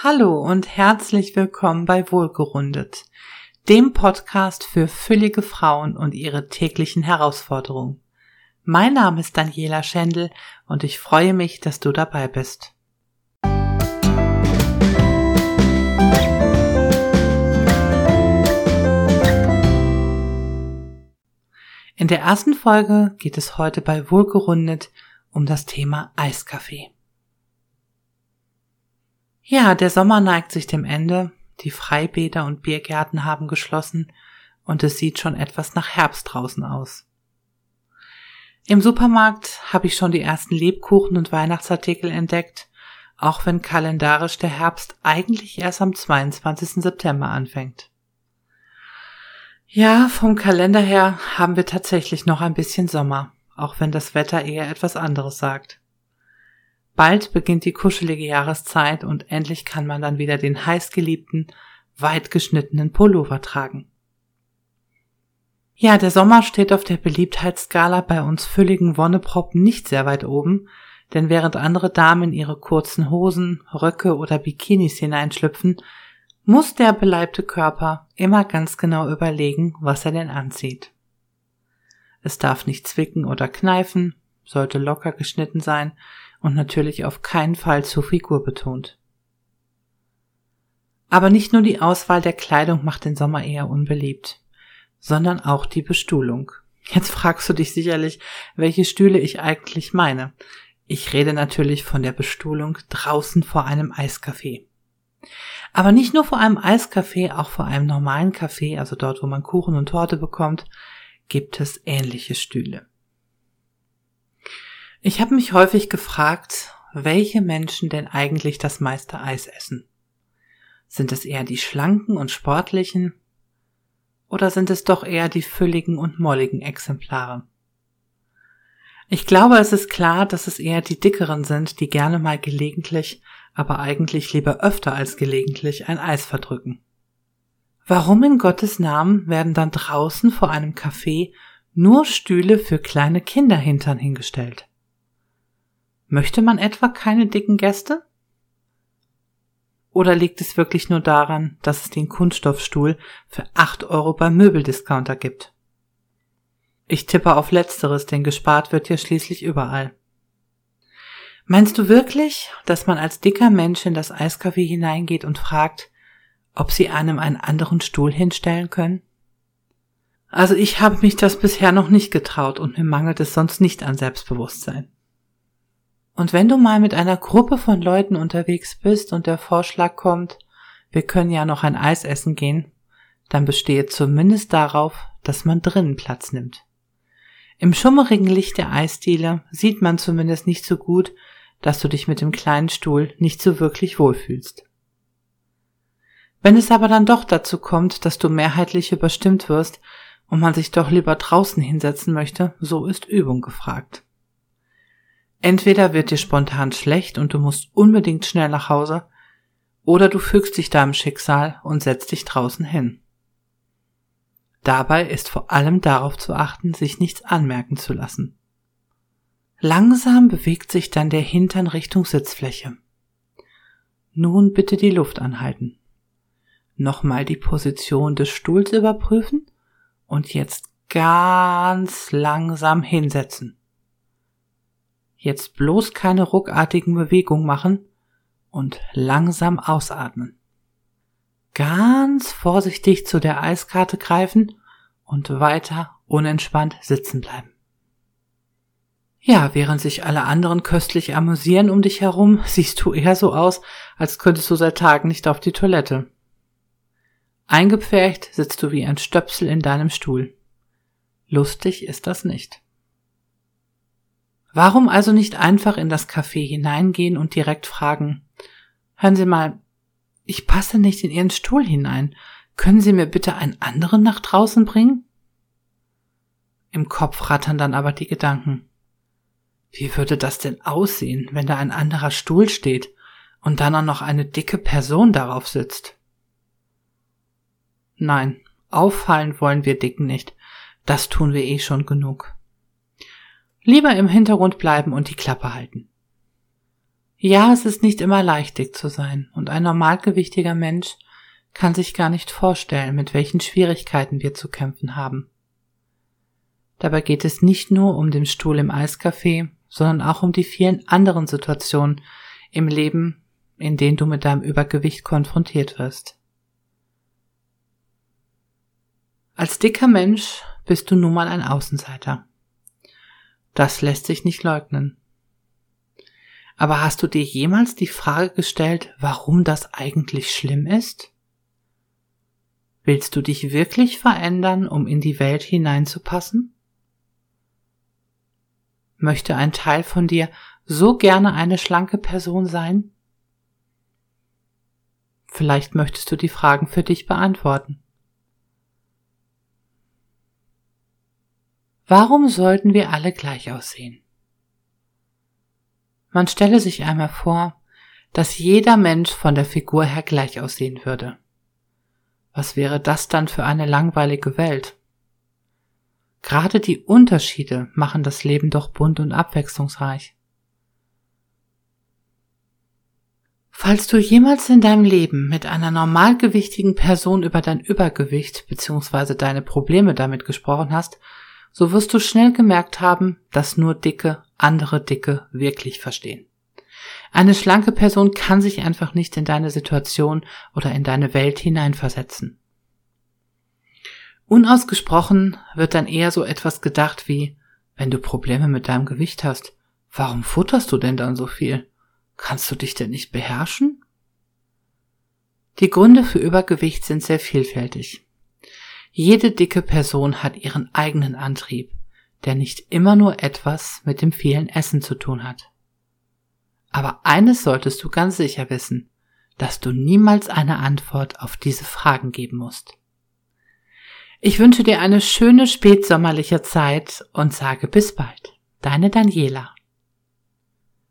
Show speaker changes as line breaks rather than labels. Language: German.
Hallo und herzlich willkommen bei Wohlgerundet, dem Podcast für füllige Frauen und ihre täglichen Herausforderungen. Mein Name ist Daniela Schendl und ich freue mich, dass du dabei bist. In der ersten Folge geht es heute bei Wohlgerundet um das Thema Eiskaffee. Ja, der Sommer neigt sich dem Ende, die Freibäder und Biergärten haben geschlossen und es sieht schon etwas nach Herbst draußen aus. Im Supermarkt habe ich schon die ersten Lebkuchen und Weihnachtsartikel entdeckt, auch wenn kalendarisch der Herbst eigentlich erst am 22. September anfängt. Ja, vom Kalender her haben wir tatsächlich noch ein bisschen Sommer, auch wenn das Wetter eher etwas anderes sagt. Bald beginnt die kuschelige Jahreszeit und endlich kann man dann wieder den heißgeliebten, weit geschnittenen Pullover tragen. Ja, der Sommer steht auf der Beliebtheitsskala bei uns fülligen Wonneproppen nicht sehr weit oben, denn während andere Damen ihre kurzen Hosen, Röcke oder Bikinis hineinschlüpfen, muss der beleibte Körper immer ganz genau überlegen, was er denn anzieht. Es darf nicht zwicken oder kneifen, sollte locker geschnitten sein und natürlich auf keinen Fall zu Figur betont. Aber nicht nur die Auswahl der Kleidung macht den Sommer eher unbeliebt, sondern auch die Bestuhlung. Jetzt fragst du dich sicherlich, welche Stühle ich eigentlich meine. Ich rede natürlich von der Bestuhlung draußen vor einem Eiscafé. Aber nicht nur vor einem Eiscafé, auch vor einem normalen Café, also dort, wo man Kuchen und Torte bekommt, gibt es ähnliche Stühle. Ich habe mich häufig gefragt, welche Menschen denn eigentlich das meiste Eis essen. Sind es eher die schlanken und sportlichen oder sind es doch eher die fülligen und molligen Exemplare? Ich glaube, es ist klar, dass es eher die dickeren sind, die gerne mal gelegentlich, aber eigentlich lieber öfter als gelegentlich ein Eis verdrücken. Warum in Gottes Namen werden dann draußen vor einem Café nur Stühle für kleine Kinderhintern hingestellt? Möchte man etwa keine dicken Gäste? Oder liegt es wirklich nur daran, dass es den Kunststoffstuhl für acht Euro beim Möbeldiscounter gibt? Ich tippe auf Letzteres, denn gespart wird ja schließlich überall. Meinst du wirklich, dass man als dicker Mensch in das Eiscafé hineingeht und fragt, ob sie einem einen anderen Stuhl hinstellen können? Also ich habe mich das bisher noch nicht getraut und mir mangelt es sonst nicht an Selbstbewusstsein. Und wenn du mal mit einer Gruppe von Leuten unterwegs bist und der Vorschlag kommt, wir können ja noch ein Eis essen gehen, dann bestehe zumindest darauf, dass man drinnen Platz nimmt. Im schummerigen Licht der Eisdiele sieht man zumindest nicht so gut, dass du dich mit dem kleinen Stuhl nicht so wirklich wohlfühlst. Wenn es aber dann doch dazu kommt, dass du mehrheitlich überstimmt wirst und man sich doch lieber draußen hinsetzen möchte, so ist Übung gefragt. Entweder wird dir spontan schlecht und du musst unbedingt schnell nach Hause, oder du fügst dich deinem Schicksal und setzt dich draußen hin. Dabei ist vor allem darauf zu achten, sich nichts anmerken zu lassen. Langsam bewegt sich dann der Hintern Richtung Sitzfläche. Nun bitte die Luft anhalten. Nochmal die Position des Stuhls überprüfen und jetzt ganz langsam hinsetzen. Jetzt bloß keine ruckartigen Bewegungen machen und langsam ausatmen. Ganz vorsichtig zu der Eiskarte greifen und weiter unentspannt sitzen bleiben. Ja, während sich alle anderen köstlich amüsieren um dich herum, siehst du eher so aus, als könntest du seit Tagen nicht auf die Toilette. Eingepfercht sitzt du wie ein Stöpsel in deinem Stuhl. Lustig ist das nicht. Warum also nicht einfach in das Café hineingehen und direkt fragen, hören Sie mal, ich passe nicht in Ihren Stuhl hinein. Können Sie mir bitte einen anderen nach draußen bringen? Im Kopf rattern dann aber die Gedanken. Wie würde das denn aussehen, wenn da ein anderer Stuhl steht und dann auch noch eine dicke Person darauf sitzt? Nein, auffallen wollen wir Dicken nicht. Das tun wir eh schon genug. Lieber im Hintergrund bleiben und die Klappe halten. Ja, es ist nicht immer leicht, dick zu sein, und ein normalgewichtiger Mensch kann sich gar nicht vorstellen, mit welchen Schwierigkeiten wir zu kämpfen haben. Dabei geht es nicht nur um den Stuhl im Eiscafé, sondern auch um die vielen anderen Situationen im Leben, in denen du mit deinem Übergewicht konfrontiert wirst. Als dicker Mensch bist du nun mal ein Außenseiter. Das lässt sich nicht leugnen. Aber hast du dir jemals die Frage gestellt, warum das eigentlich schlimm ist? Willst du dich wirklich verändern, um in die Welt hineinzupassen? Möchte ein Teil von dir so gerne eine schlanke Person sein? Vielleicht möchtest du die Fragen für dich beantworten. Warum sollten wir alle gleich aussehen? Man stelle sich einmal vor, dass jeder Mensch von der Figur her gleich aussehen würde. Was wäre das dann für eine langweilige Welt? Gerade die Unterschiede machen das Leben doch bunt und abwechslungsreich. Falls du jemals in deinem Leben mit einer normalgewichtigen Person über dein Übergewicht bzw. deine Probleme damit gesprochen hast, so wirst du schnell gemerkt haben, dass nur Dicke andere Dicke wirklich verstehen. Eine schlanke Person kann sich einfach nicht in deine Situation oder in deine Welt hineinversetzen. Unausgesprochen wird dann eher so etwas gedacht wie, wenn du Probleme mit deinem Gewicht hast, warum futterst du denn dann so viel? Kannst du dich denn nicht beherrschen? Die Gründe für Übergewicht sind sehr vielfältig. Jede dicke Person hat ihren eigenen Antrieb, der nicht immer nur etwas mit dem vielen Essen zu tun hat. Aber eines solltest du ganz sicher wissen, dass du niemals eine Antwort auf diese Fragen geben musst. Ich wünsche dir eine schöne spätsommerliche Zeit und sage bis bald. Deine Daniela.